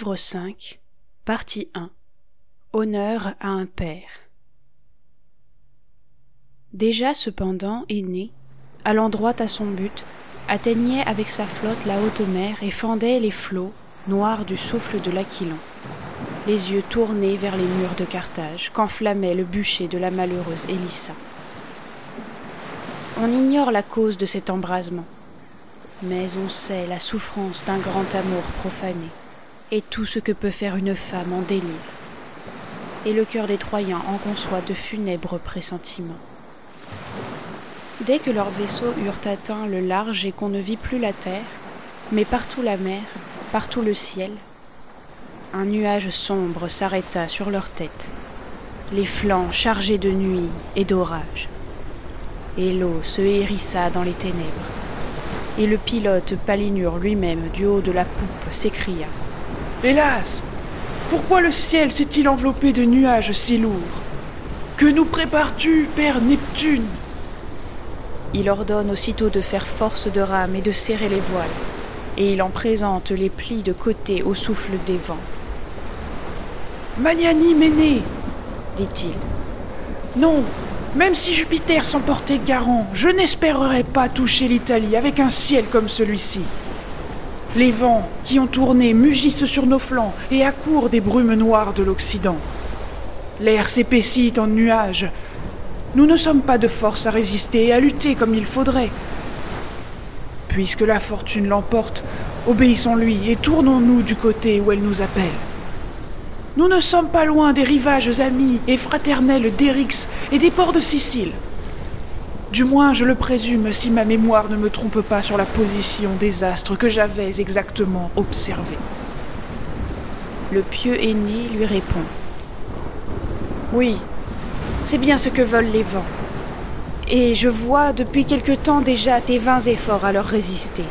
Livre 5, Partie 1 Honneur à un père. Déjà cependant Aîné, allant droit à son but, atteignait avec sa flotte la haute mer et fendait les flots noirs du souffle de l'Aquilon, les yeux tournés vers les murs de Carthage, qu'enflammait le bûcher de la malheureuse Élissa. On ignore la cause de cet embrasement, mais on sait la souffrance d'un grand amour profané et tout ce que peut faire une femme en délire. Et le cœur des Troyens en conçoit de funèbres pressentiments. Dès que leurs vaisseaux eurent atteint le large et qu'on ne vit plus la terre, mais partout la mer, partout le ciel, un nuage sombre s'arrêta sur leurs têtes, les flancs chargés de nuit et d'orage. Et l'eau se hérissa dans les ténèbres, et le pilote Palinure lui-même du haut de la poupe s'écria Hélas Pourquoi le ciel s'est-il enveloppé de nuages si lourds? Que nous prépares-tu, Père Neptune? Il ordonne aussitôt de faire force de rame et de serrer les voiles, et il en présente les plis de côté au souffle des vents. Magnanime aîné dit-il. Non, même si Jupiter s'emportait garant, je n'espérerais pas toucher l'Italie avec un ciel comme celui-ci. Les vents qui ont tourné mugissent sur nos flancs et accourent des brumes noires de l'Occident. L'air s'épaissit en nuages. Nous ne sommes pas de force à résister et à lutter comme il faudrait. Puisque la fortune l'emporte, obéissons-lui et tournons-nous du côté où elle nous appelle. Nous ne sommes pas loin des rivages amis et fraternels d'Érix et des ports de Sicile. Du moins, je le présume si ma mémoire ne me trompe pas sur la position des astres que j'avais exactement observés. Le pieux aîné lui répond. Oui, c'est bien ce que veulent les vents. Et je vois depuis quelque temps déjà tes vains efforts à leur résister.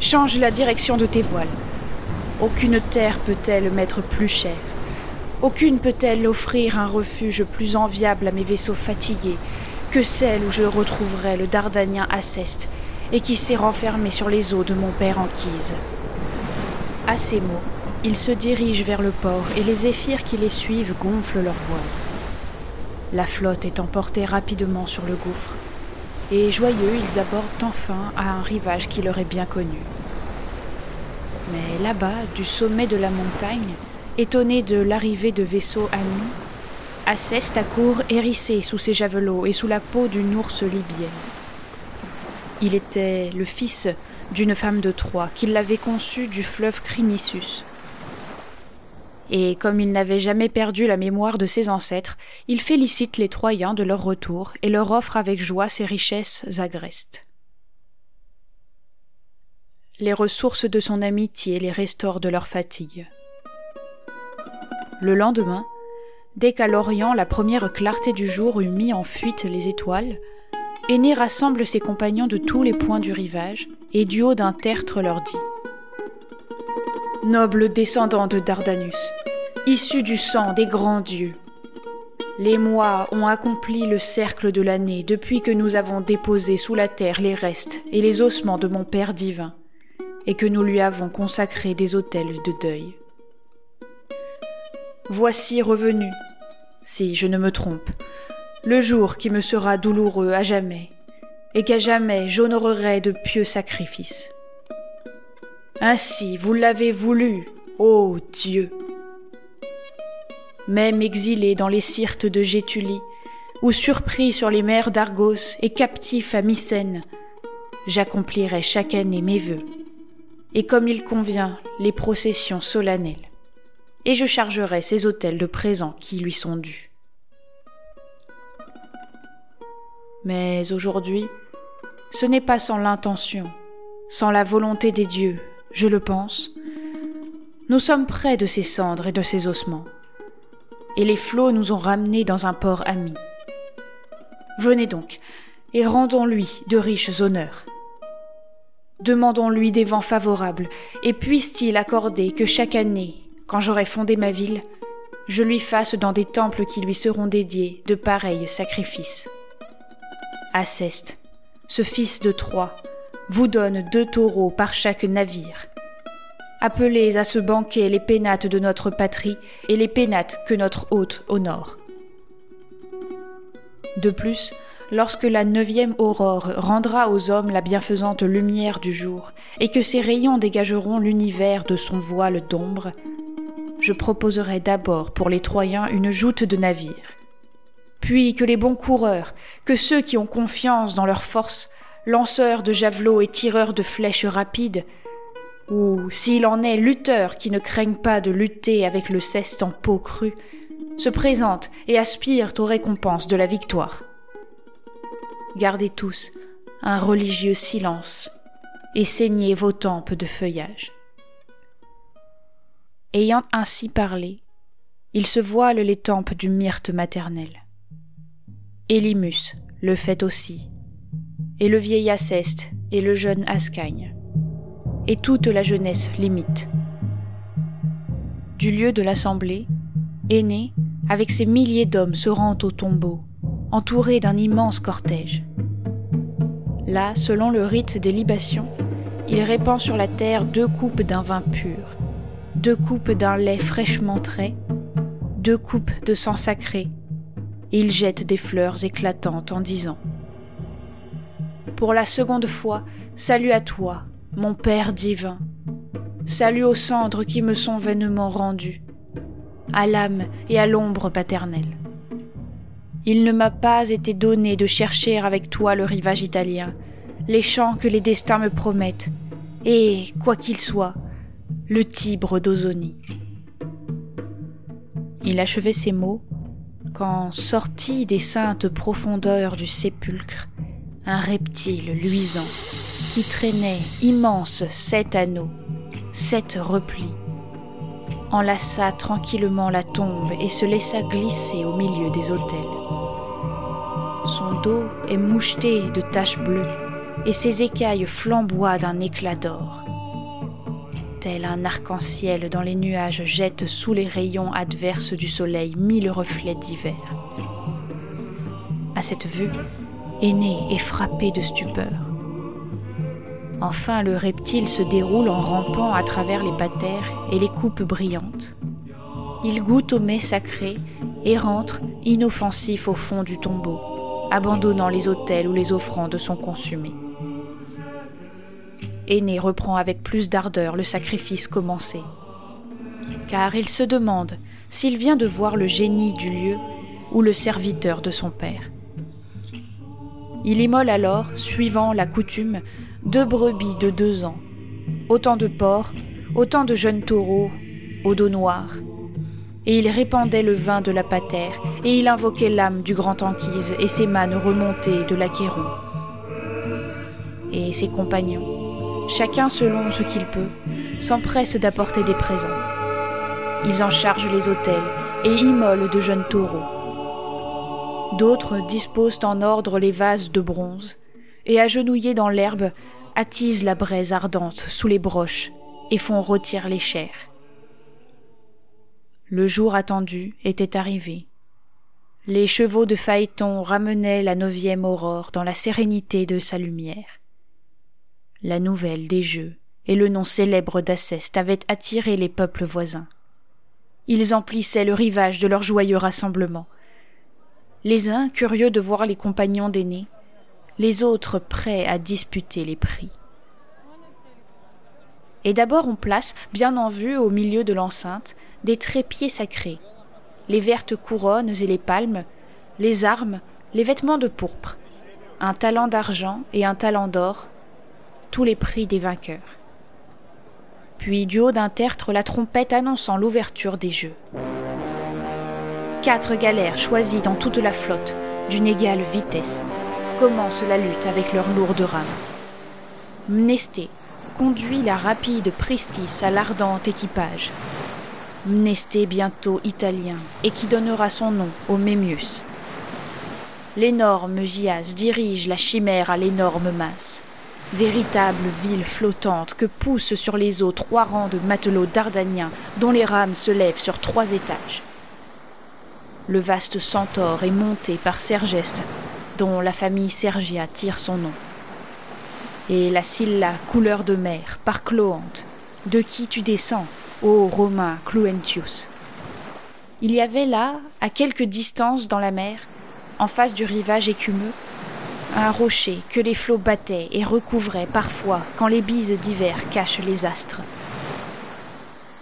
Change la direction de tes voiles. Aucune terre peut-elle m'être plus chère. Aucune peut-elle offrir un refuge plus enviable à mes vaisseaux fatigués que celle où je retrouverai le Dardanien Aceste et qui s'est renfermé sur les eaux de mon père Anquise. À ces mots, ils se dirigent vers le port et les zéphyrs qui les suivent gonflent leurs voiles. La flotte est emportée rapidement sur le gouffre, et joyeux, ils abordent enfin à un rivage qui leur est bien connu. Mais là-bas, du sommet de la montagne, étonnés de l'arrivée de vaisseaux amis, Aceste accourt hérissé sous ses javelots et sous la peau d'une ours libyenne. Il était le fils d'une femme de Troie qui l'avait conçu du fleuve Crinissus. Et comme il n'avait jamais perdu la mémoire de ses ancêtres, il félicite les Troyens de leur retour et leur offre avec joie ses richesses agrestes. Les ressources de son amitié les restaurent de leur fatigue. Le lendemain, Dès qu'à l'Orient la première clarté du jour eut mis en fuite les étoiles, Aîné rassemble ses compagnons de tous les points du rivage, et du haut d'un tertre leur dit Nobles descendants de Dardanus, issus du sang des grands dieux, les mois ont accompli le cercle de l'année depuis que nous avons déposé sous la terre les restes et les ossements de mon Père divin, et que nous lui avons consacré des autels de deuil. Voici revenu, si je ne me trompe, le jour qui me sera douloureux à jamais, et qu'à jamais j'honorerai de pieux sacrifices. Ainsi vous l'avez voulu, ô Dieu. Même exilé dans les syrtes de Gétulie, ou surpris sur les mers d'Argos et captif à Mycène, j'accomplirai chaque année mes vœux, et comme il convient, les processions solennelles, et je chargerai ses autels de présents qui lui sont dus. Mais aujourd'hui, ce n'est pas sans l'intention, sans la volonté des dieux, je le pense. Nous sommes près de ces cendres et de ces ossements, et les flots nous ont ramenés dans un port ami. Venez donc, et rendons-lui de riches honneurs. Demandons-lui des vents favorables, et puisse-t-il accorder que chaque année, quand j'aurai fondé ma ville, je lui fasse dans des temples qui lui seront dédiés de pareils sacrifices. Aceste, ce fils de Troie, vous donne deux taureaux par chaque navire. Appelez à ce banquet les pénates de notre patrie et les pénates que notre hôte honore. De plus, lorsque la neuvième aurore rendra aux hommes la bienfaisante lumière du jour, et que ses rayons dégageront l'univers de son voile d'ombre, je proposerai d'abord pour les Troyens une joute de navires. Puis que les bons coureurs, que ceux qui ont confiance dans leur force, lanceurs de javelots et tireurs de flèches rapides, ou, s'il en est, lutteurs qui ne craignent pas de lutter avec le ceste en peau crue, se présentent et aspirent aux récompenses de la victoire. Gardez tous un religieux silence et saignez vos tempes de feuillage. Ayant ainsi parlé, il se voile les tempes du myrte maternel. Élimus le fait aussi, et le vieil Aceste et le jeune Ascagne, et toute la jeunesse limite. Du lieu de l'assemblée, Aîné, avec ses milliers d'hommes, se rend au tombeau, entouré d'un immense cortège. Là, selon le rite des libations, il répand sur la terre deux coupes d'un vin pur, deux coupes d'un lait fraîchement trait, deux coupes de sang sacré, et il jette des fleurs éclatantes en disant Pour la seconde fois, salut à toi, mon Père divin. Salut aux cendres qui me sont vainement rendues, à l'âme et à l'ombre paternelle. Il ne m'a pas été donné de chercher avec toi le rivage italien, les champs que les destins me promettent, et, quoi qu'il soit, le Tibre d'Ozonie. Il achevait ces mots quand, sorti des saintes profondeurs du sépulcre, un reptile luisant, qui traînait immense sept anneaux, sept replis, enlaça tranquillement la tombe et se laissa glisser au milieu des autels. Son dos est moucheté de taches bleues et ses écailles flamboient d'un éclat d'or. Tel un arc-en-ciel dans les nuages jette sous les rayons adverses du soleil mille reflets divers. À cette vue, Aîné est frappé de stupeur. Enfin, le reptile se déroule en rampant à travers les patères et les coupes brillantes. Il goûte au mets sacré et rentre inoffensif au fond du tombeau, abandonnant les autels où les offrandes sont consumées. Aîné reprend avec plus d'ardeur le sacrifice commencé, car il se demande s'il vient de voir le génie du lieu ou le serviteur de son père. Il immole alors, suivant la coutume, deux brebis de deux ans, autant de porcs, autant de jeunes taureaux, au dos noir. Et il répandait le vin de la patère, et il invoquait l'âme du grand Anquise et ses mânes remontés de l'Achéron. Et ses compagnons, chacun selon ce qu'il peut, s'empressent d'apporter des présents. Ils en chargent les autels et immolent de jeunes taureaux. D'autres disposent en ordre les vases de bronze, et agenouillés dans l'herbe, attisent la braise ardente sous les broches et font rôtir les chairs. Le jour attendu était arrivé. Les chevaux de Phaéton ramenaient la neuvième aurore dans la sérénité de sa lumière. La nouvelle des jeux et le nom célèbre d'Aceste avaient attiré les peuples voisins. Ils emplissaient le rivage de leur joyeux rassemblement, les uns curieux de voir les compagnons d'aînés, les autres prêts à disputer les prix. Et d'abord on place, bien en vue au milieu de l'enceinte, des trépieds sacrés, les vertes couronnes et les palmes, les armes, les vêtements de pourpre, un talent d'argent et un talent d'or, tous les prix des vainqueurs. Puis du haut d'un tertre la trompette annonçant l'ouverture des jeux. Quatre galères choisies dans toute la flotte, d'une égale vitesse, commencent la lutte avec leurs lourdes rames. Mnesté conduit la rapide Pristis à l'ardent équipage. Mnesté bientôt italien et qui donnera son nom au Mémius. L'énorme Gias dirige la chimère à l'énorme masse véritable ville flottante que poussent sur les eaux trois rangs de matelots dardaniens dont les rames se lèvent sur trois étages. Le vaste centaure est monté par Sergeste, dont la famille Sergia tire son nom. Et la Scylla couleur de mer par Cloante, de qui tu descends, ô Romain Cluentius. Il y avait là, à quelque distance dans la mer, en face du rivage écumeux, un rocher que les flots battaient et recouvraient parfois quand les bises d'hiver cachent les astres.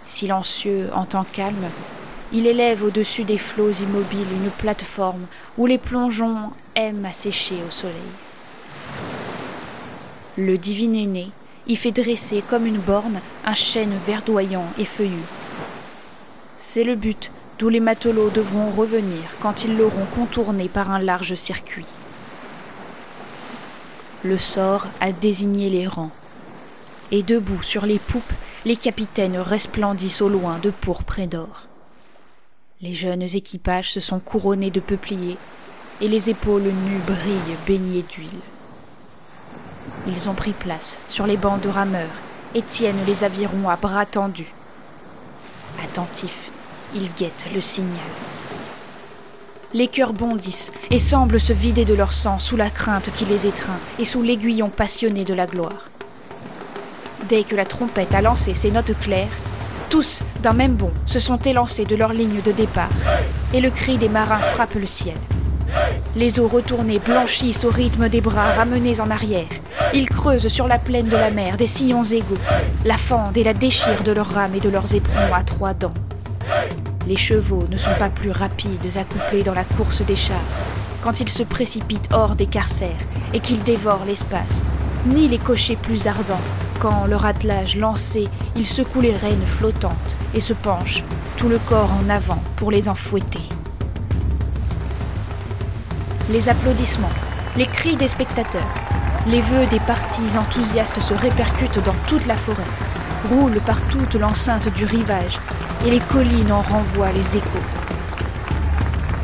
Silencieux en temps calme, il élève au-dessus des flots immobiles une plateforme où les plongeons aiment à sécher au soleil. Le divin aîné y fait dresser comme une borne un chêne verdoyant et feuillu. C'est le but d'où les matelots devront revenir quand ils l'auront contourné par un large circuit le sort a désigné les rangs. Et debout sur les poupes, les capitaines resplendissent au loin de pourpre et d'or. Les jeunes équipages se sont couronnés de peupliers, et les épaules nues brillent baignées d'huile. Ils ont pris place sur les bancs de rameurs et tiennent les avirons à bras tendus. Attentifs, ils guettent le signal. Les cœurs bondissent et semblent se vider de leur sang sous la crainte qui les étreint et sous l'aiguillon passionné de la gloire. Dès que la trompette a lancé ses notes claires, tous, d'un même bond, se sont élancés de leur ligne de départ, et le cri des marins frappe le ciel. Les eaux retournées blanchissent au rythme des bras ramenés en arrière. Ils creusent sur la plaine de la mer des sillons égaux, la fendent et la déchirent de leurs rames et de leurs éperons à trois dents. Les chevaux ne sont pas plus rapides accouplés dans la course des chars quand ils se précipitent hors des carcères et qu'ils dévorent l'espace, ni les cochers plus ardents quand, leur attelage lancé, ils secouent les rênes flottantes et se penchent, tout le corps en avant, pour les enfouetter. Les applaudissements, les cris des spectateurs, les vœux des partis enthousiastes se répercutent dans toute la forêt, roulent par toute l'enceinte du rivage et les collines en renvoient les échos.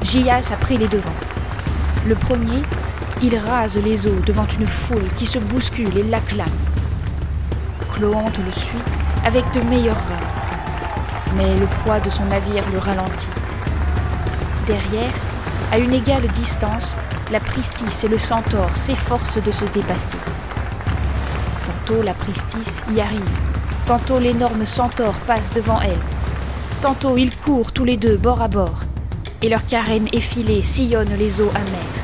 Gias a pris les devants. Le premier, il rase les eaux devant une foule qui se bouscule et l'acclame. Cloante le suit avec de meilleurs rames, mais le poids de son navire le ralentit. Derrière, à une égale distance, la Pristis et le Centaure s'efforcent de se dépasser. Tantôt la Pristis y arrive, tantôt l'énorme Centaure passe devant elle, Tantôt ils courent tous les deux bord à bord, et leurs carènes effilées sillonnent les eaux amères.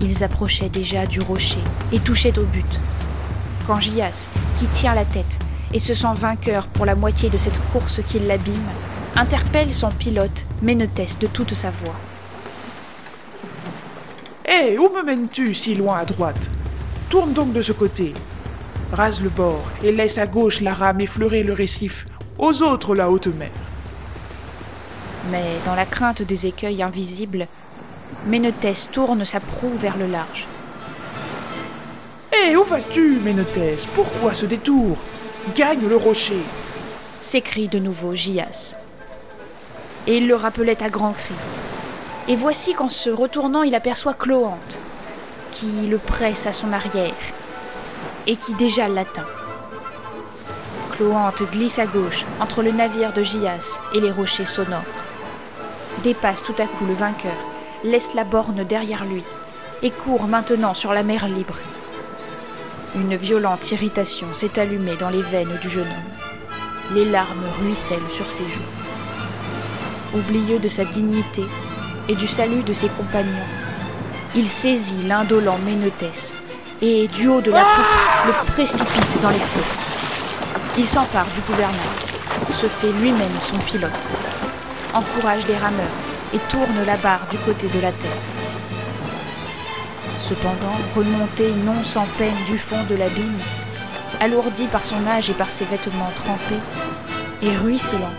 Ils approchaient déjà du rocher et touchaient au but. Quand Gias, qui tient la tête et se sent vainqueur pour la moitié de cette course qui l'abîme, interpelle son pilote, Ménetès de toute sa voix. Hé, où me mènes-tu si loin à droite? Tourne donc de ce côté. Rase le bord et laisse à gauche la rame effleurer le récif aux autres la haute mer. Mais dans la crainte des écueils invisibles, Ménetès tourne sa proue vers le large. Hé, où vas-tu, Ménetès Pourquoi ce détour? Gagne le rocher s'écrie de nouveau Gias. Et il le rappelait à grands cris. Et voici qu'en se retournant, il aperçoit Cloante, qui le presse à son arrière, et qui déjà l'atteint. Cloante glisse à gauche entre le navire de Gias et les rochers sonores. Dépasse tout à coup le vainqueur, laisse la borne derrière lui et court maintenant sur la mer libre. Une violente irritation s'est allumée dans les veines du jeune homme. Les larmes ruissellent sur ses joues. Oublieux de sa dignité et du salut de ses compagnons, il saisit l'indolent Ménetès et, du haut de la poupe, le précipite dans les flots. Il s'empare du gouvernail, se fait lui-même son pilote, encourage les rameurs et tourne la barre du côté de la terre. Cependant, remonté non sans peine du fond de l'abîme, alourdi par son âge et par ses vêtements trempés, et ruisselant,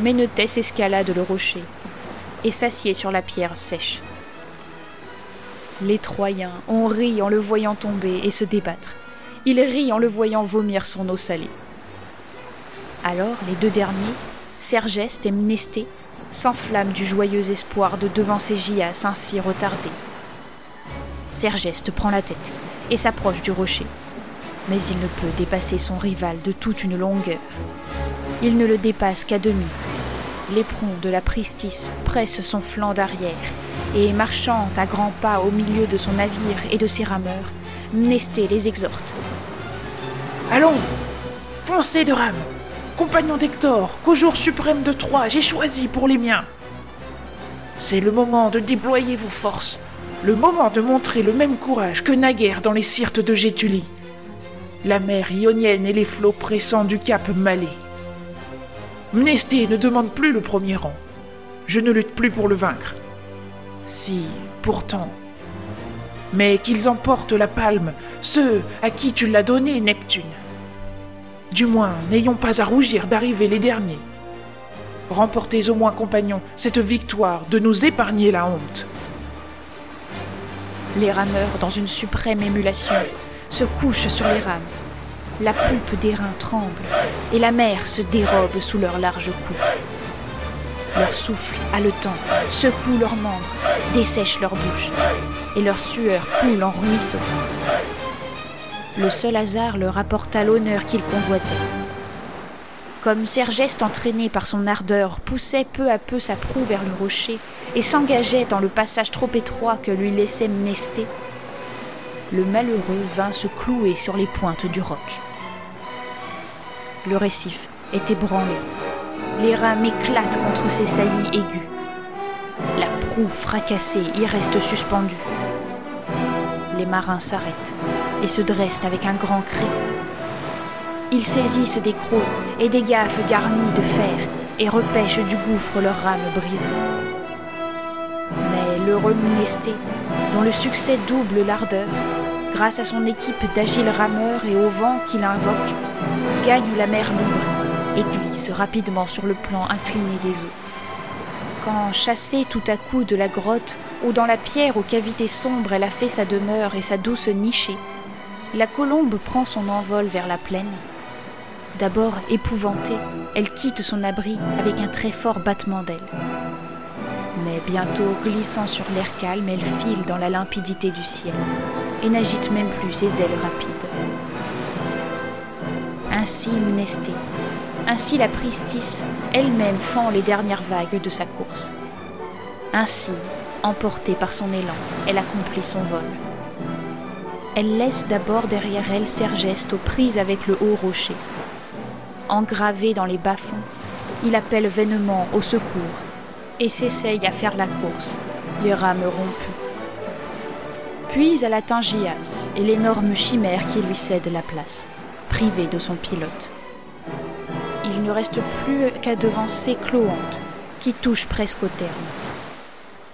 Ménetès escalade le rocher et s'assied sur la pierre sèche. Les Troyens ont ri en le voyant tomber et se débattre. Ils rient en le voyant vomir son eau salée. Alors les deux derniers, Sergeste et Mnesté, s'enflamment du joyeux espoir de devancer Gias ainsi retardé. Sergeste prend la tête et s'approche du rocher, mais il ne peut dépasser son rival de toute une longueur. Il ne le dépasse qu'à demi. L'éperon de la Pristis presse son flanc d'arrière, et marchant à grands pas au milieu de son navire et de ses rameurs, Mnesté les exhorte. Allons, foncez de rame, compagnon d'Hector, qu'au jour suprême de Troie j'ai choisi pour les miens. C'est le moment de déployer vos forces, le moment de montrer le même courage que naguère dans les sirtes de Gétulie. La mer ionienne et les flots pressants du cap Malais. Mnesté ne demande plus le premier rang. Je ne lutte plus pour le vaincre. Si, pourtant. Mais qu'ils emportent la palme, ceux à qui tu l'as donné, Neptune. Du moins, n'ayons pas à rougir d'arriver les derniers. Remportez au moins, compagnons, cette victoire de nous épargner la honte. Les rameurs, dans une suprême émulation, se couchent sur les rames. La poupe des reins tremble et la mer se dérobe sous leurs larges coups. Leur souffle haletant secoue leurs membres, dessèche leur bouche, et leur sueur coule en ruisseaux. Le seul hasard leur apporta l'honneur qu'ils convoitaient. Comme Sergeste, entraîné par son ardeur, poussait peu à peu sa proue vers le rocher et s'engageait dans le passage trop étroit que lui laissait Mnesté, le malheureux vint se clouer sur les pointes du roc. Le récif est ébranlé. Les rames éclatent contre ses saillies aiguës. La proue fracassée y reste suspendue. Les marins s'arrêtent et se dressent avec un grand cri. Ils saisissent des crocs et des gaffes garnies de fer et repêchent du gouffre leurs rames brisées. Mais l'heureux Mnesté, dont le succès double l'ardeur, grâce à son équipe d'agiles rameurs et au vent qu'il invoque, gagne la mer libre rapidement sur le plan incliné des eaux. Quand, chassée tout à coup de la grotte ou dans la pierre aux cavités sombres elle a fait sa demeure et sa douce nichée, la colombe prend son envol vers la plaine. D'abord épouvantée, elle quitte son abri avec un très fort battement d'ailes. Mais bientôt, glissant sur l'air calme, elle file dans la limpidité du ciel et n'agite même plus ses ailes rapides. Ainsi Mnesté, ainsi la Pristis elle-même fend les dernières vagues de sa course. Ainsi, emportée par son élan, elle accomplit son vol. Elle laisse d'abord derrière elle Sergeste aux prises avec le haut rocher. Engravé dans les bas-fonds, il appelle vainement au secours et s'essaye à faire la course, les rames rompues. Puis elle atteint Gias et l'énorme chimère qui lui cède la place, privé de son pilote. Ne reste plus qu'à devancer Cloante, qui touche presque au terme.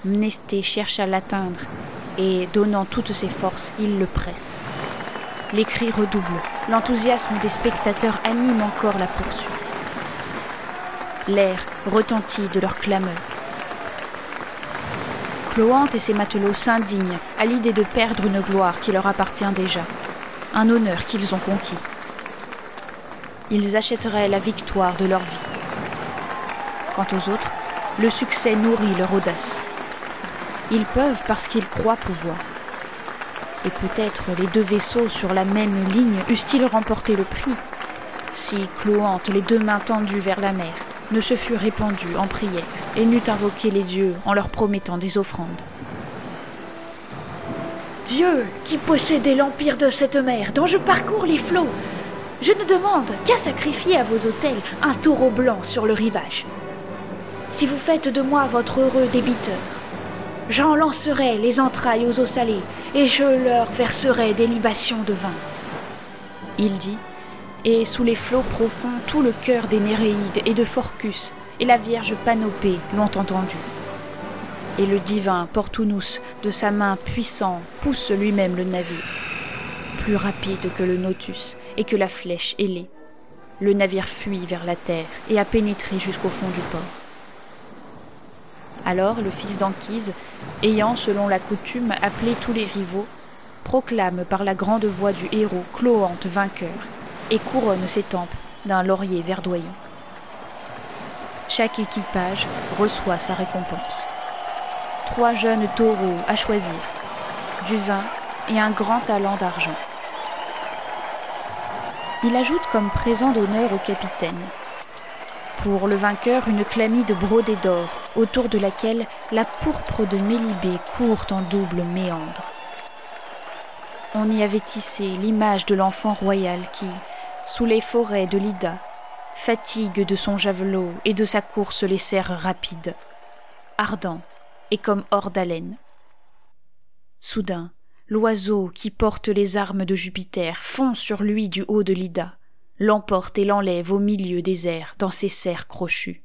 Mnesté cherche à l'atteindre et, donnant toutes ses forces, il le presse. Les cris redoublent, l'enthousiasme des spectateurs anime encore la poursuite. L'air retentit de leurs clameurs. Cloante et ses matelots s'indignent à l'idée de perdre une gloire qui leur appartient déjà, un honneur qu'ils ont conquis. Ils achèteraient la victoire de leur vie. Quant aux autres, le succès nourrit leur audace. Ils peuvent parce qu'ils croient pouvoir. Et peut-être les deux vaisseaux sur la même ligne eussent-ils remporté le prix, si Cloante, les deux mains tendues vers la mer, ne se fût répandue en prière et n'eût invoqué les dieux en leur promettant des offrandes. Dieu, qui possédez l'empire de cette mer dont je parcours les flots, je ne demande qu'à sacrifier à vos autels un taureau blanc sur le rivage. Si vous faites de moi votre heureux débiteur, j'en lancerai les entrailles aux eaux salées, et je leur verserai des libations de vin. Il dit, et sous les flots profonds, tout le cœur des Néréides et de Phorcus et la Vierge Panopée l'ont entendu. Et le divin Portunus, de sa main puissante, pousse lui-même le navire, plus rapide que le Nautus et que la flèche ailée. Le navire fuit vers la terre et a pénétré jusqu'au fond du port. Alors le fils d'Anchise, ayant selon la coutume appelé tous les rivaux, proclame par la grande voix du héros Cloante vainqueur et couronne ses tempes d'un laurier verdoyant. Chaque équipage reçoit sa récompense. Trois jeunes taureaux à choisir, du vin et un grand talent d'argent. Il ajoute comme présent d'honneur au capitaine. Pour le vainqueur, une chlamyde brodée d'or, autour de laquelle la pourpre de Mélibée court en double méandre. On y avait tissé l'image de l'enfant royal qui, sous les forêts de l'Ida, fatigue de son javelot et de sa course les serres rapides, ardent et comme hors d'haleine. Soudain, l'oiseau qui porte les armes de Jupiter fond sur lui du haut de l'Ida, l'emporte et l'enlève au milieu des airs dans ses serres crochues.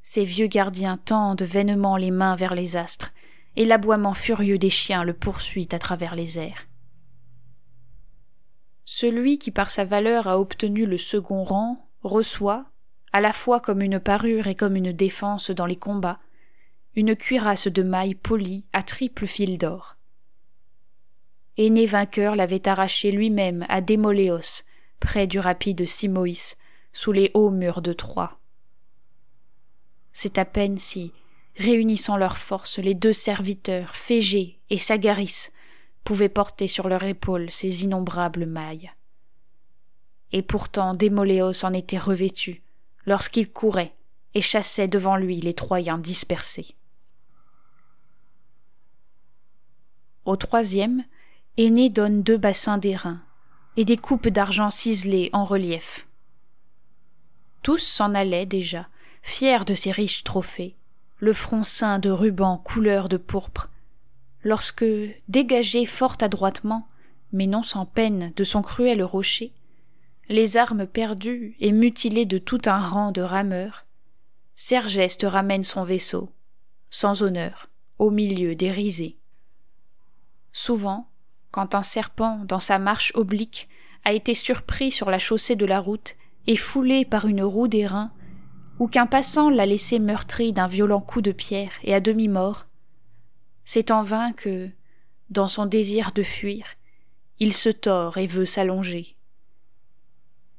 Ses vieux gardiens tendent vainement les mains vers les astres, et l'aboiement furieux des chiens le poursuit à travers les airs. Celui qui par sa valeur a obtenu le second rang reçoit, à la fois comme une parure et comme une défense dans les combats, une cuirasse de mailles polie à triple fil d'or. Aîné vainqueur l'avait arraché lui-même à Démoléos, près du rapide Simoïs, sous les hauts murs de Troie. C'est à peine si, réunissant leurs forces, les deux serviteurs, Phégé et Sagaris, pouvaient porter sur leurs épaules ces innombrables mailles. Et pourtant Démoléos en était revêtu, lorsqu'il courait et chassait devant lui les Troyens dispersés. Au troisième, Aîné donne deux bassins d'airain et des coupes d'argent ciselées en relief. Tous s'en allaient déjà, fiers de ces riches trophées, le front ceint de rubans couleur de pourpre, lorsque, dégagé fort adroitement, mais non sans peine, de son cruel rocher, les armes perdues et mutilées de tout un rang de rameurs, Sergeste ramène son vaisseau, sans honneur, au milieu des risées. Souvent, quand un serpent, dans sa marche oblique, a été surpris sur la chaussée de la route et foulé par une roue d'airain, ou qu'un passant l'a laissé meurtri d'un violent coup de pierre et à demi mort, c'est en vain que, dans son désir de fuir, il se tord et veut s'allonger.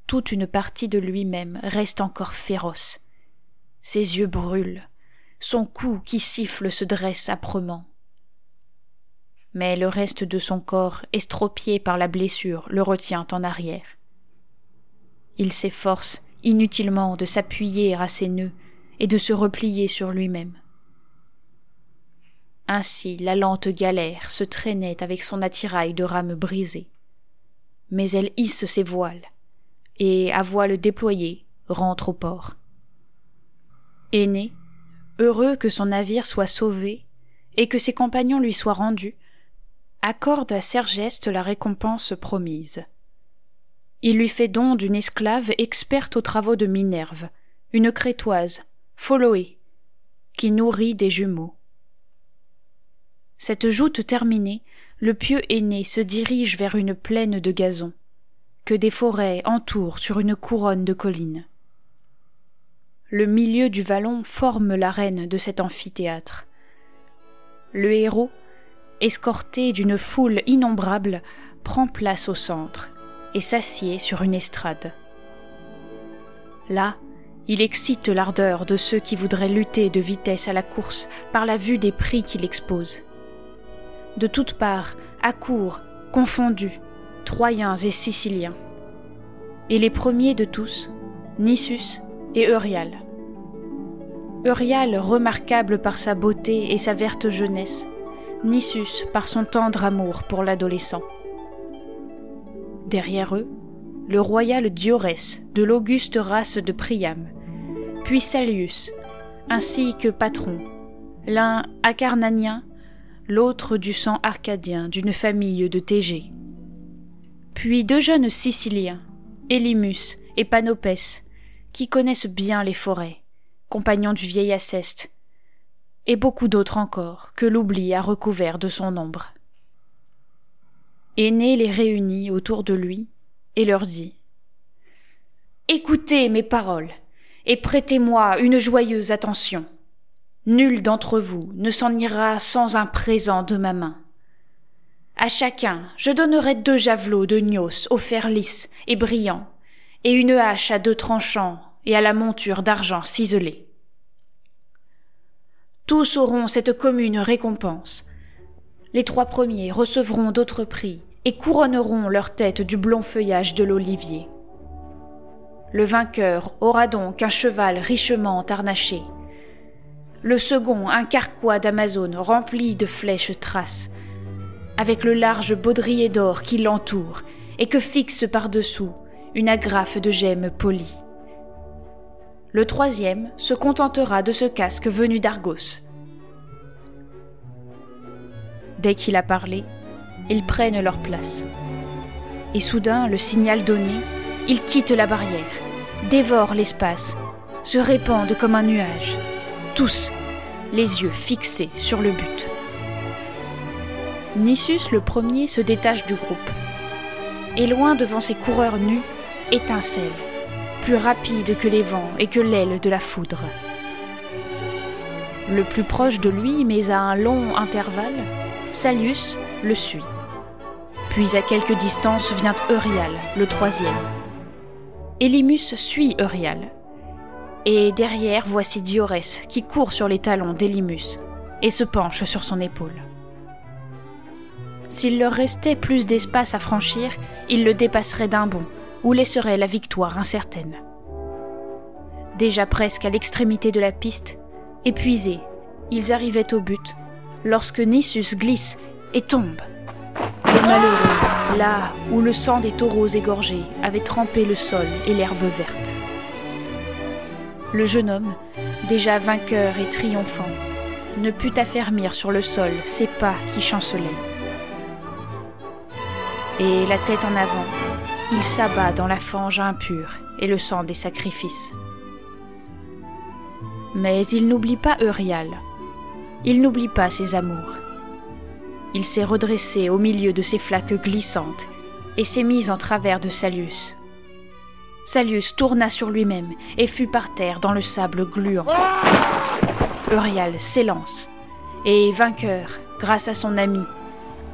Toute une partie de lui-même reste encore féroce. Ses yeux brûlent, son cou qui siffle se dresse âprement. Mais le reste de son corps, estropié par la blessure, le retient en arrière. Il s'efforce inutilement de s'appuyer à ses nœuds et de se replier sur lui-même. Ainsi la lente galère se traînait avec son attirail de rames brisées. Mais elle hisse ses voiles, et, à voiles déployées, rentre au port. Aîné, heureux que son navire soit sauvé, et que ses compagnons lui soient rendus, accorde à Sergeste la récompense promise. Il lui fait don d'une esclave experte aux travaux de Minerve, une crétoise, Pholoé, qui nourrit des jumeaux. Cette joute terminée, le pieux aîné se dirige vers une plaine de gazon, que des forêts entourent sur une couronne de collines. Le milieu du vallon forme l'arène de cet amphithéâtre. Le héros, escorté d'une foule innombrable, prend place au centre et s'assied sur une estrade. Là, il excite l'ardeur de ceux qui voudraient lutter de vitesse à la course par la vue des prix qu'il expose de toutes parts, accourent, confondus, Troyens et Siciliens. Et les premiers de tous, Nissus et Eurial. Eurial remarquable par sa beauté et sa verte jeunesse, Nissus par son tendre amour pour l'adolescent. Derrière eux, le royal Diorès de l'auguste race de Priam, puis Salius, ainsi que Patron, l'un acarnanien, l'autre du sang arcadien d'une famille de TG. Puis deux jeunes Siciliens, Élimus et Panopès, qui connaissent bien les forêts, compagnons du vieil Aceste, et beaucoup d'autres encore que l'oubli a recouvert de son ombre. Aîné les réunit autour de lui et leur dit Écoutez mes paroles et prêtez-moi une joyeuse attention. Nul d'entre vous ne s'en ira sans un présent de ma main. À chacun, je donnerai deux javelots de Gnos au fer lisse et brillant, et une hache à deux tranchants et à la monture d'argent ciselée. Tous auront cette commune récompense. Les trois premiers recevront d'autres prix et couronneront leur tête du blond feuillage de l'olivier. Le vainqueur aura donc un cheval richement harnaché. Le second un carquois d'Amazone rempli de flèches traces, avec le large baudrier d'or qui l'entoure et que fixe par-dessous une agrafe de gemmes polies. Le troisième se contentera de ce casque venu d'Argos. Dès qu'il a parlé, ils prennent leur place. Et soudain, le signal donné, ils quittent la barrière, dévorent l'espace, se répandent comme un nuage, tous, les yeux fixés sur le but. Nissus le premier se détache du groupe, et loin devant ses coureurs nus, étincelle, plus rapide que les vents et que l'aile de la foudre. Le plus proche de lui, mais à un long intervalle, Salius le suit. Puis à quelque distance vient Eurial, le troisième. Elimus suit Eurial. Et derrière, voici Diorès qui court sur les talons d'Elimus et se penche sur son épaule. S'il leur restait plus d'espace à franchir, ils le dépasseraient d'un bond ou laisseraient la victoire incertaine. Déjà presque à l'extrémité de la piste, épuisés, ils arrivaient au but lorsque Nissus glisse et tombe malheureux, là où le sang des taureaux égorgés avait trempé le sol et l'herbe verte. Le jeune homme, déjà vainqueur et triomphant, ne put affermir sur le sol ses pas qui chancelaient. Et la tête en avant, il s'abat dans la fange impure et le sang des sacrifices. Mais il n'oublie pas Eurial. Il n'oublie pas ses amours. Il s'est redressé au milieu de ces flaques glissantes et s'est mis en travers de Salius. Salius tourna sur lui-même et fut par terre dans le sable gluant. Eurial s'élance, et vainqueur, grâce à son ami,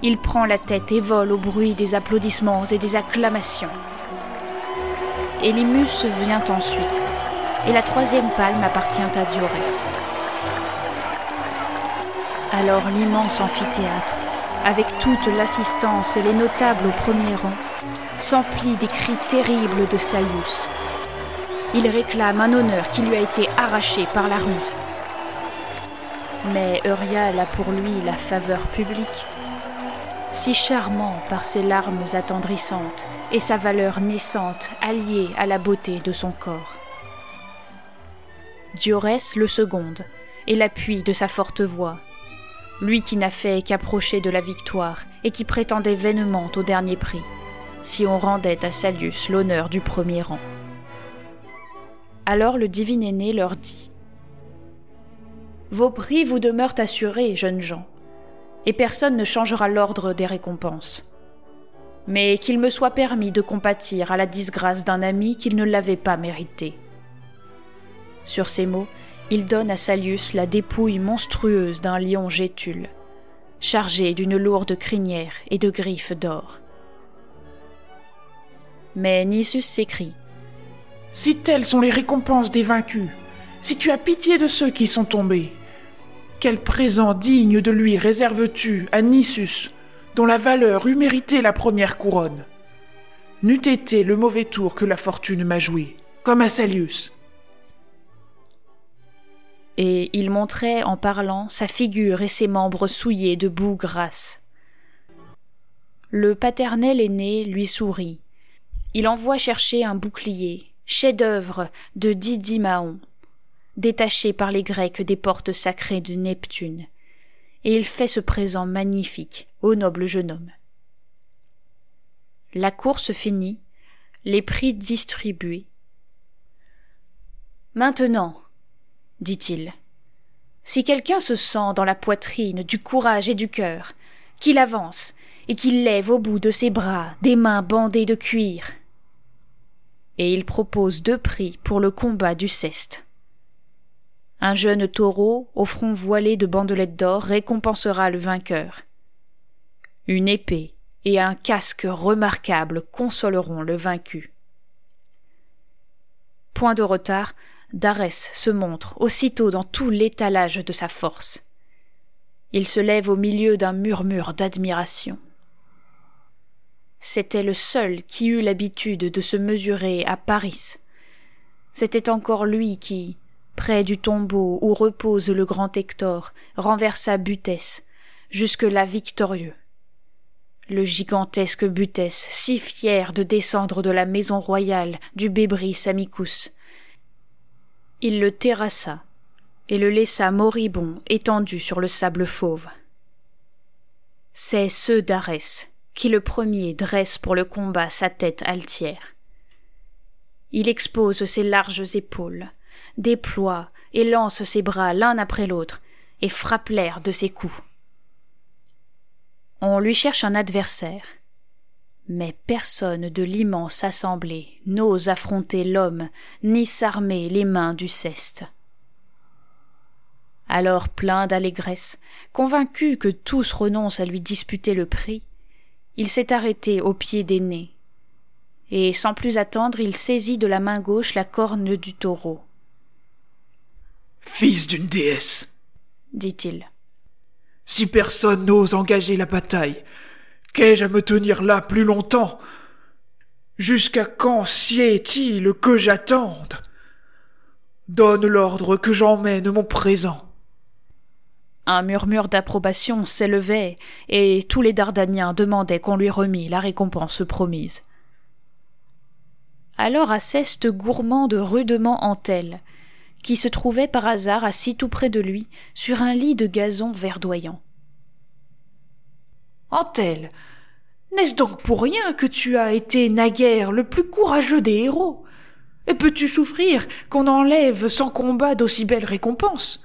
il prend la tête et vole au bruit des applaudissements et des acclamations. Elimus vient ensuite, et la troisième palme appartient à Diorès. Alors l'immense amphithéâtre avec toute l'assistance et les notables au premier rang, s'emplit des cris terribles de Salius. Il réclame un honneur qui lui a été arraché par la ruse. Mais Eurial a pour lui la faveur publique. Si charmant par ses larmes attendrissantes et sa valeur naissante alliée à la beauté de son corps. Diorès le seconde et l'appui de sa forte voix, lui qui n'a fait qu'approcher de la victoire et qui prétendait vainement au dernier prix, si on rendait à Salius l'honneur du premier rang. Alors le divin aîné leur dit Vos prix vous demeurent assurés, jeunes gens, et personne ne changera l'ordre des récompenses. Mais qu'il me soit permis de compatir à la disgrâce d'un ami qu'il ne l'avait pas mérité. Sur ces mots, il donne à Salius la dépouille monstrueuse d'un lion gétule, chargé d'une lourde crinière et de griffes d'or. Mais Nisus s'écrie Si telles sont les récompenses des vaincus, si tu as pitié de ceux qui sont tombés, quel présent digne de lui réserves-tu à Nisus, dont la valeur eût mérité la première couronne? N'eût été le mauvais tour que la fortune m'a joué, comme à Salius et il montrait en parlant sa figure et ses membres souillés de boue grasse. Le paternel aîné lui sourit. Il envoie chercher un bouclier, chef-d'œuvre de Didi Mahon. Détaché par les Grecs des portes sacrées de Neptune, et il fait ce présent magnifique au noble jeune homme. La course finie, les prix distribués. Maintenant, dit-il, si quelqu'un se sent dans la poitrine du courage et du cœur, qu'il avance et qu'il lève au bout de ses bras des mains bandées de cuir. Et il propose deux prix pour le combat du ceste. Un jeune taureau au front voilé de bandelettes d'or récompensera le vainqueur. Une épée et un casque remarquable consoleront le vaincu. Point de retard, Darès se montre aussitôt dans tout l'étalage de sa force. Il se lève au milieu d'un murmure d'admiration. C'était le seul qui eut l'habitude de se mesurer à Paris. C'était encore lui qui, près du tombeau où repose le grand Hector, renversa Butès, jusque-là victorieux. Le gigantesque Butès, si fier de descendre de la maison royale du Bébris Amicus. Il le terrassa et le laissa moribond étendu sur le sable fauve. C'est ce d'Arès qui le premier dresse pour le combat sa tête altière. Il expose ses larges épaules, déploie et lance ses bras l'un après l'autre, et frappe l'air de ses coups. On lui cherche un adversaire. Mais personne de l'immense assemblée n'ose affronter l'homme, ni s'armer les mains du ceste. Alors plein d'allégresse, convaincu que tous renoncent à lui disputer le prix, il s'est arrêté au pied des et sans plus attendre il saisit de la main gauche la corne du taureau. Fils d'une déesse, dit-il. Si personne n'ose engager la bataille, qu'ai-je à me tenir là plus longtemps? Jusqu'à quand sied-il que j'attende? Donne l'ordre que j'emmène mon présent. Un murmure d'approbation s'élevait, et tous les Dardaniens demandaient qu'on lui remît la récompense promise. Alors Aceste gourmande rudement Antel, qui se trouvait par hasard assis tout près de lui sur un lit de gazon verdoyant. Antel, n'est-ce donc pour rien que tu as été naguère le plus courageux des héros? Et peux-tu souffrir qu'on enlève sans combat d'aussi belles récompenses?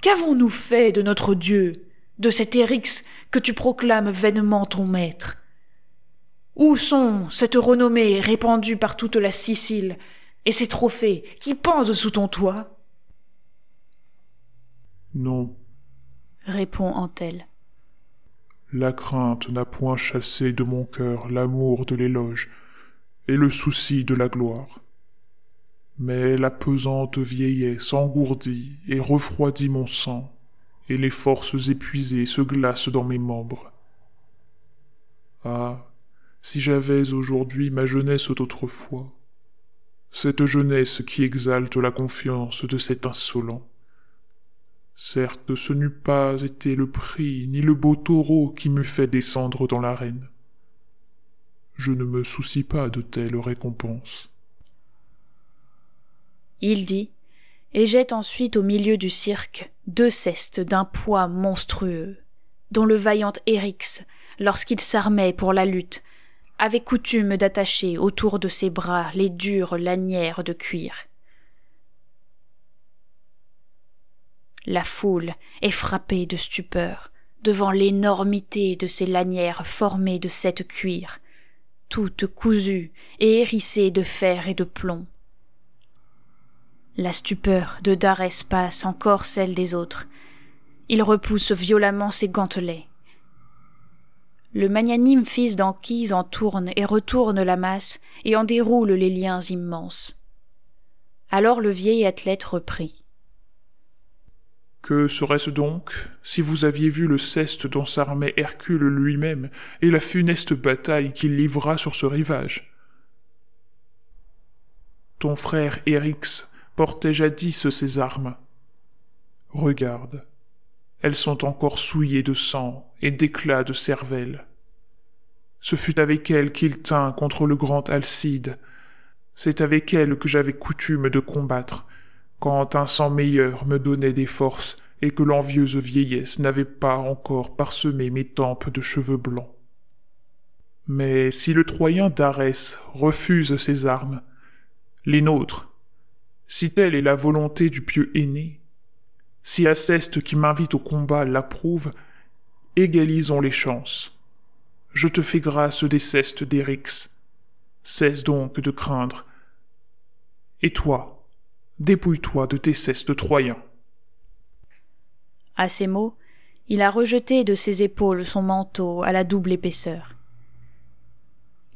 Qu'avons-nous fait de notre Dieu, de cet Érix que tu proclames vainement ton maître? Où sont cette renommée répandue par toute la Sicile? Et ces trophées qui pendent sous ton toit Non, répond Antel. La crainte n'a point chassé de mon cœur l'amour de l'éloge et le souci de la gloire. Mais la pesante vieillesse engourdit et refroidit mon sang, et les forces épuisées se glacent dans mes membres. Ah, si j'avais aujourd'hui ma jeunesse d'autrefois, cette jeunesse qui exalte la confiance de cet insolent. Certes, ce n'eût pas été le prix ni le beau taureau qui m'eût fait descendre dans l'arène. Je ne me soucie pas de telles récompenses il dit, et jette ensuite au milieu du cirque deux cestes d'un poids monstrueux, dont le vaillant Érix, lorsqu'il s'armait pour la lutte, avait coutume d'attacher autour de ses bras les dures lanières de cuir. La foule est frappée de stupeur devant l'énormité de ces lanières formées de cette cuir, toutes cousues et hérissées de fer et de plomb, la stupeur de Darès passe encore celle des autres. Il repousse violemment ses gantelets. Le magnanime fils d'Anquise en tourne et retourne la masse et en déroule les liens immenses. Alors le vieil athlète reprit. Que serait-ce donc si vous aviez vu le ceste dont s'armait Hercule lui-même et la funeste bataille qu'il livra sur ce rivage? Ton frère Érix portait jadis ces armes. Regarde, elles sont encore souillées de sang et d'éclats de cervelle. Ce fut avec elles qu'il tint contre le grand Alcide. C'est avec elles que j'avais coutume de combattre, quand un sang meilleur me donnait des forces et que l'envieuse vieillesse n'avait pas encore parsemé mes tempes de cheveux blancs. Mais si le Troyen d'Arès refuse ses armes, les nôtres, si telle est la volonté du pieux aîné, si Aceste qui m'invite au combat l'approuve, égalisons les chances. Je te fais grâce des cestes d'Érix. Cesse donc de craindre. Et toi, dépouille-toi de tes cestes troyens. À ces mots, il a rejeté de ses épaules son manteau à la double épaisseur.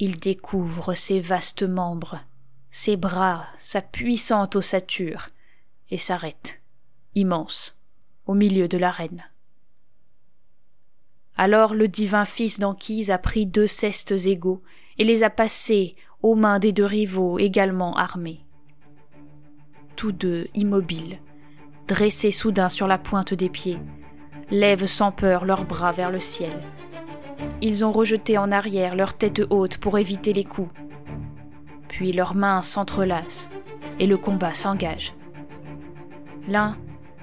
Il découvre ses vastes membres, ses bras, sa puissante ossature, et s'arrête, immense, au milieu de l'arène. Alors le divin fils d'Anquise a pris deux cestes égaux et les a passés aux mains des deux rivaux également armés. Tous deux immobiles, dressés soudain sur la pointe des pieds, lèvent sans peur leurs bras vers le ciel. Ils ont rejeté en arrière leur tête haute pour éviter les coups. Puis leurs mains s'entrelacent et le combat s'engage. L'un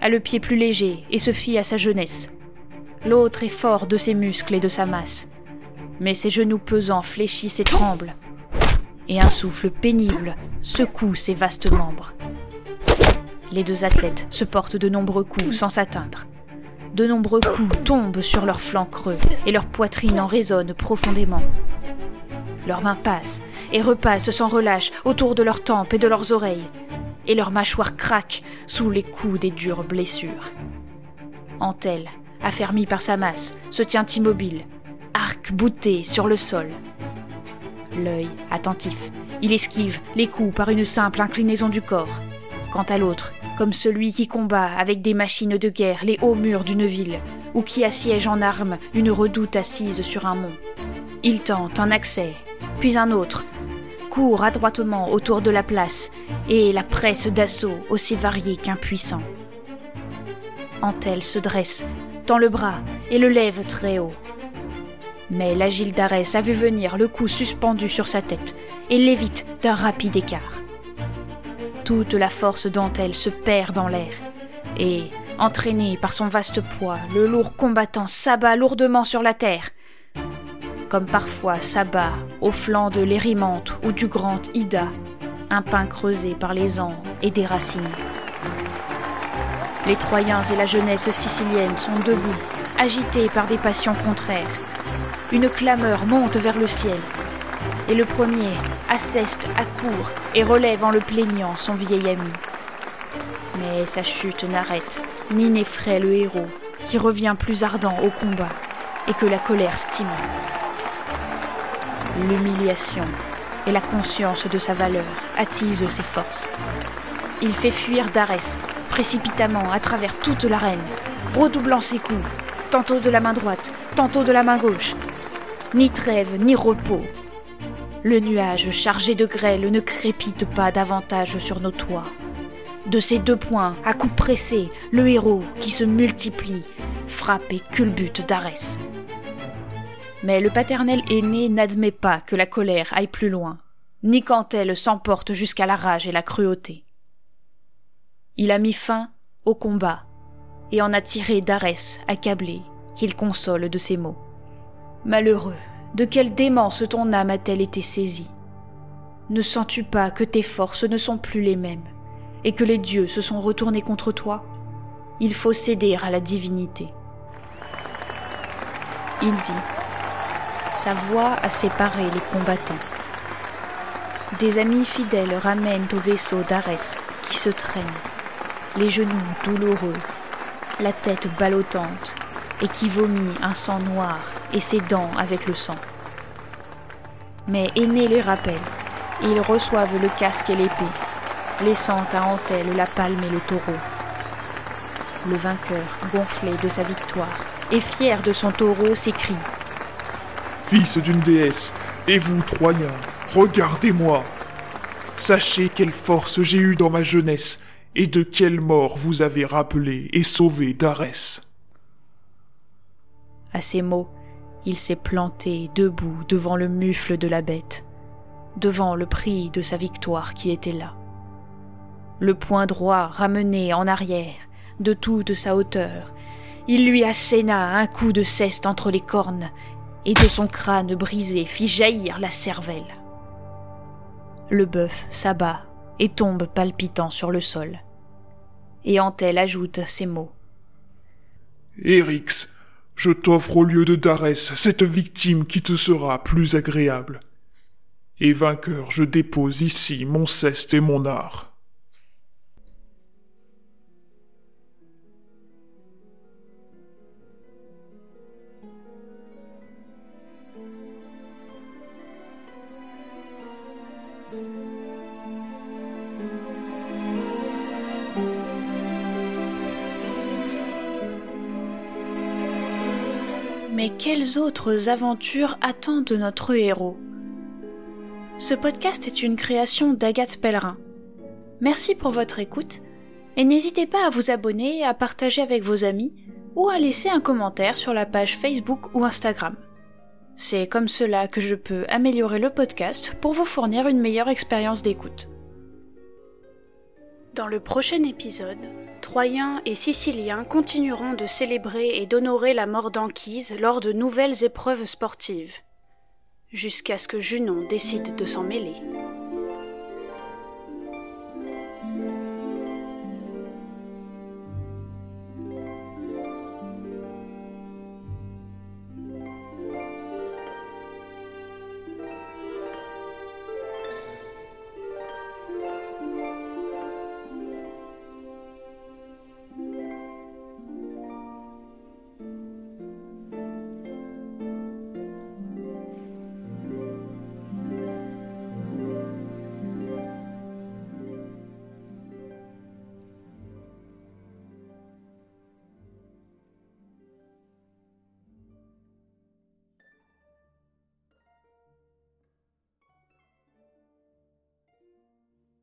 le pied plus léger et se fie à sa jeunesse. L'autre est fort de ses muscles et de sa masse. Mais ses genoux pesants fléchissent et tremblent. Et un souffle pénible secoue ses vastes membres. Les deux athlètes se portent de nombreux coups sans s'atteindre. De nombreux coups tombent sur leurs flancs creux et leur poitrine en résonne profondément. Leurs mains passent et repassent sans relâche autour de leurs tempes et de leurs oreilles, et leurs mâchoires craquent sous les coups des dures blessures. Antel, affermi par sa masse, se tient immobile, arc bouté sur le sol. L'œil attentif, il esquive les coups par une simple inclinaison du corps. Quant à l'autre, comme celui qui combat avec des machines de guerre les hauts murs d'une ville, ou qui assiège en armes une redoute assise sur un mont. Il tente un accès, puis un autre, court adroitement autour de la place, et la presse d'assaut aussi variée qu'impuissant. Antel se dresse, tend le bras et le lève très haut. Mais l'agile d'Arès a vu venir le coup suspendu sur sa tête et l'évite d'un rapide écart. Toute la force d'Antel se perd dans l'air, et, entraîné par son vaste poids, le lourd combattant s'abat lourdement sur la terre, comme parfois s'abat au flanc de l'Érimante ou du grand Ida, un pain creusé par les ans et déraciné. Les Troyens et la jeunesse sicilienne sont debout, agités par des passions contraires. Une clameur monte vers le ciel, et le premier asseste à court et relève en le plaignant son vieil ami. Mais sa chute n'arrête ni n'effraie le héros, qui revient plus ardent au combat et que la colère stimule. L'humiliation et la conscience de sa valeur attisent ses forces. Il fait fuir Darès précipitamment à travers toute l'arène, redoublant ses coups, tantôt de la main droite, tantôt de la main gauche. Ni trêve, ni repos. Le nuage chargé de grêle ne crépite pas davantage sur nos toits. De ses deux poings, à coups pressés, le héros, qui se multiplie, frappe et culbute d'Arès. Mais le paternel aîné n'admet pas que la colère aille plus loin, ni quand elle s'emporte jusqu'à la rage et la cruauté. Il a mis fin au combat et en a tiré d'Arès accablé, qu'il console de ses mots. Malheureux, de quelle démence ton âme a-t-elle été saisie? Ne sens-tu pas que tes forces ne sont plus les mêmes, et que les dieux se sont retournés contre toi? Il faut céder à la divinité. Il dit. Sa voix a séparé les combattants. Des amis fidèles ramènent au vaisseau d'Arès qui se traîne, les genoux douloureux, la tête ballottante, et qui vomit un sang noir et ses dents avec le sang. Mais Aîné les rappelle, et ils reçoivent le casque et l'épée, laissant à Antel la palme et le taureau. Le vainqueur, gonflé de sa victoire et fier de son taureau, s'écrie Fils d'une déesse, et vous, Troyens, regardez-moi Sachez quelle force j'ai eue dans ma jeunesse, et de quelle mort vous avez rappelé et sauvé d'Arès. À ces mots, il s'est planté debout devant le mufle de la bête, devant le prix de sa victoire qui était là. le poing droit ramené en arrière, de toute sa hauteur. Il lui asséna un coup de ceste entre les cornes, et de son crâne brisé fit jaillir la cervelle. Le bœuf s'abat et tombe palpitant sur le sol. Et Antel ajoute ces mots. Érix, je t'offre au lieu de Darès cette victime qui te sera plus agréable. Et vainqueur, je dépose ici mon ceste et mon art. Mais quelles autres aventures attendent notre héros? Ce podcast est une création d'Agathe Pellerin. Merci pour votre écoute et n'hésitez pas à vous abonner, à partager avec vos amis ou à laisser un commentaire sur la page Facebook ou Instagram. C'est comme cela que je peux améliorer le podcast pour vous fournir une meilleure expérience d'écoute. Dans le prochain épisode, Troyens et Siciliens continueront de célébrer et d'honorer la mort d'Anquise lors de nouvelles épreuves sportives, jusqu'à ce que Junon décide de s'en mêler.